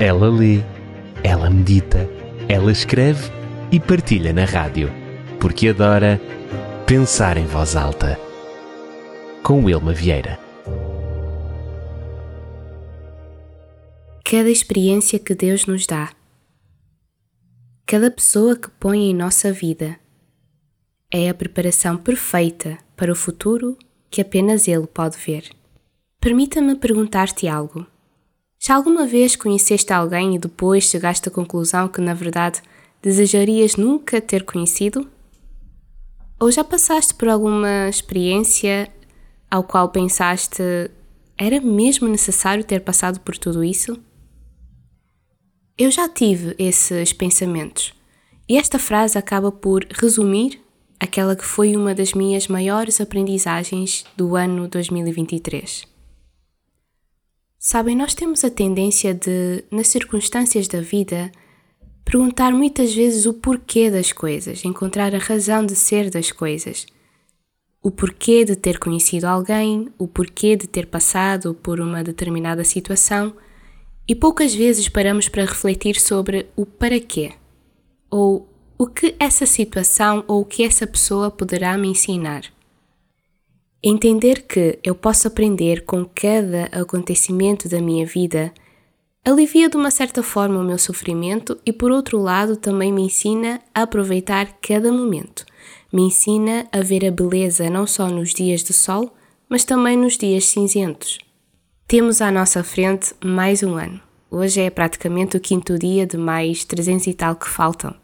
Ela lê, ela medita, ela escreve e partilha na rádio, porque adora pensar em voz alta. Com Wilma Vieira. Cada experiência que Deus nos dá, cada pessoa que põe em nossa vida, é a preparação perfeita para o futuro que apenas Ele pode ver. Permita-me perguntar-te algo. Já alguma vez conheceste alguém e depois chegaste à conclusão que, na verdade, desejarias nunca ter conhecido? Ou já passaste por alguma experiência ao qual pensaste era mesmo necessário ter passado por tudo isso? Eu já tive esses pensamentos e esta frase acaba por resumir aquela que foi uma das minhas maiores aprendizagens do ano 2023. Sabem, nós temos a tendência de, nas circunstâncias da vida, perguntar muitas vezes o porquê das coisas, encontrar a razão de ser das coisas. O porquê de ter conhecido alguém, o porquê de ter passado por uma determinada situação, e poucas vezes paramos para refletir sobre o para quê, ou o que essa situação ou o que essa pessoa poderá me ensinar. Entender que eu posso aprender com cada acontecimento da minha vida alivia de uma certa forma o meu sofrimento e, por outro lado, também me ensina a aproveitar cada momento. Me ensina a ver a beleza não só nos dias de sol, mas também nos dias cinzentos. Temos à nossa frente mais um ano. Hoje é praticamente o quinto dia de mais 300 e tal que faltam.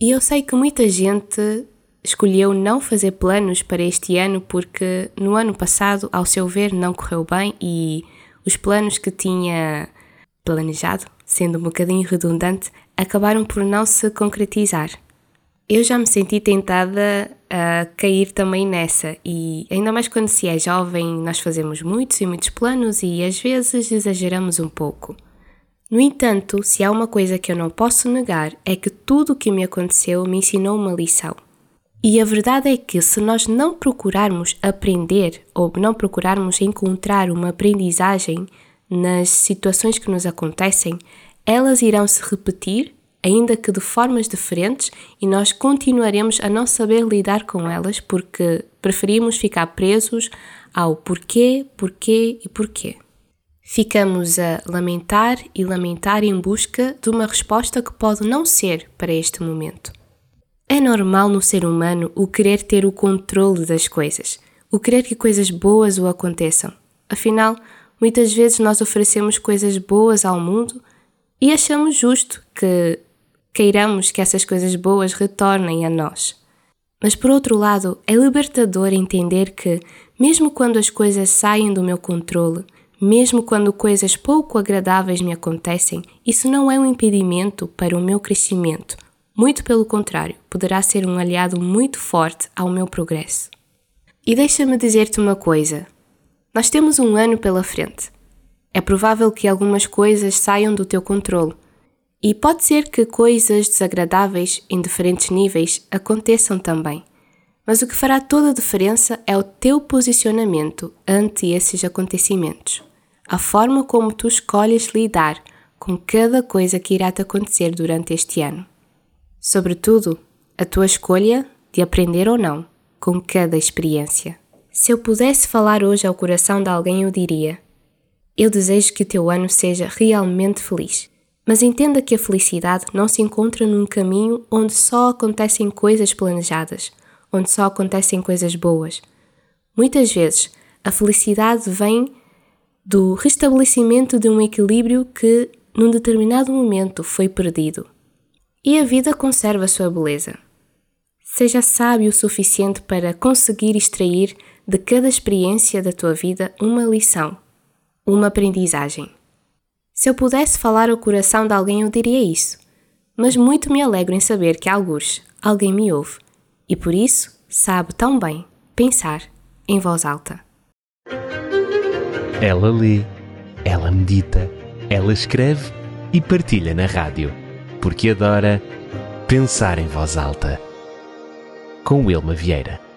E eu sei que muita gente escolheu não fazer planos para este ano porque no ano passado, ao seu ver, não correu bem e os planos que tinha planejado, sendo um bocadinho redundante, acabaram por não se concretizar. Eu já me senti tentada a cair também nessa, e ainda mais quando se é jovem, nós fazemos muitos e muitos planos e às vezes exageramos um pouco. No entanto, se há uma coisa que eu não posso negar é que tudo o que me aconteceu me ensinou uma lição. E a verdade é que se nós não procurarmos aprender ou não procurarmos encontrar uma aprendizagem nas situações que nos acontecem, elas irão se repetir, ainda que de formas diferentes, e nós continuaremos a não saber lidar com elas porque preferimos ficar presos ao porquê, porquê e porquê. Ficamos a lamentar e lamentar em busca de uma resposta que pode não ser para este momento. É normal no ser humano o querer ter o controle das coisas, o querer que coisas boas o aconteçam. Afinal, muitas vezes nós oferecemos coisas boas ao mundo e achamos justo que queiramos que essas coisas boas retornem a nós. Mas por outro lado, é libertador entender que, mesmo quando as coisas saem do meu controle, mesmo quando coisas pouco agradáveis me acontecem, isso não é um impedimento para o meu crescimento muito pelo contrário, poderá ser um aliado muito forte ao meu progresso. E deixa-me dizer-te uma coisa: nós temos um ano pela frente. É provável que algumas coisas saiam do teu controle. E pode ser que coisas desagradáveis em diferentes níveis aconteçam também. Mas o que fará toda a diferença é o teu posicionamento ante esses acontecimentos. A forma como tu escolhes lidar com cada coisa que irá te acontecer durante este ano. Sobretudo, a tua escolha de aprender ou não com cada experiência. Se eu pudesse falar hoje ao coração de alguém, eu diria: Eu desejo que o teu ano seja realmente feliz. Mas entenda que a felicidade não se encontra num caminho onde só acontecem coisas planejadas, onde só acontecem coisas boas. Muitas vezes, a felicidade vem do restabelecimento de um equilíbrio que, num determinado momento, foi perdido e a vida conserva a sua beleza. Seja sábio o suficiente para conseguir extrair de cada experiência da tua vida uma lição, uma aprendizagem. Se eu pudesse falar ao coração de alguém, eu diria isso, mas muito me alegro em saber que, alguns, alguém me ouve e por isso sabe tão bem pensar em voz alta. Ela lê, ela medita, ela escreve e partilha na rádio porque adora pensar em voz alta. Com Wilma Vieira.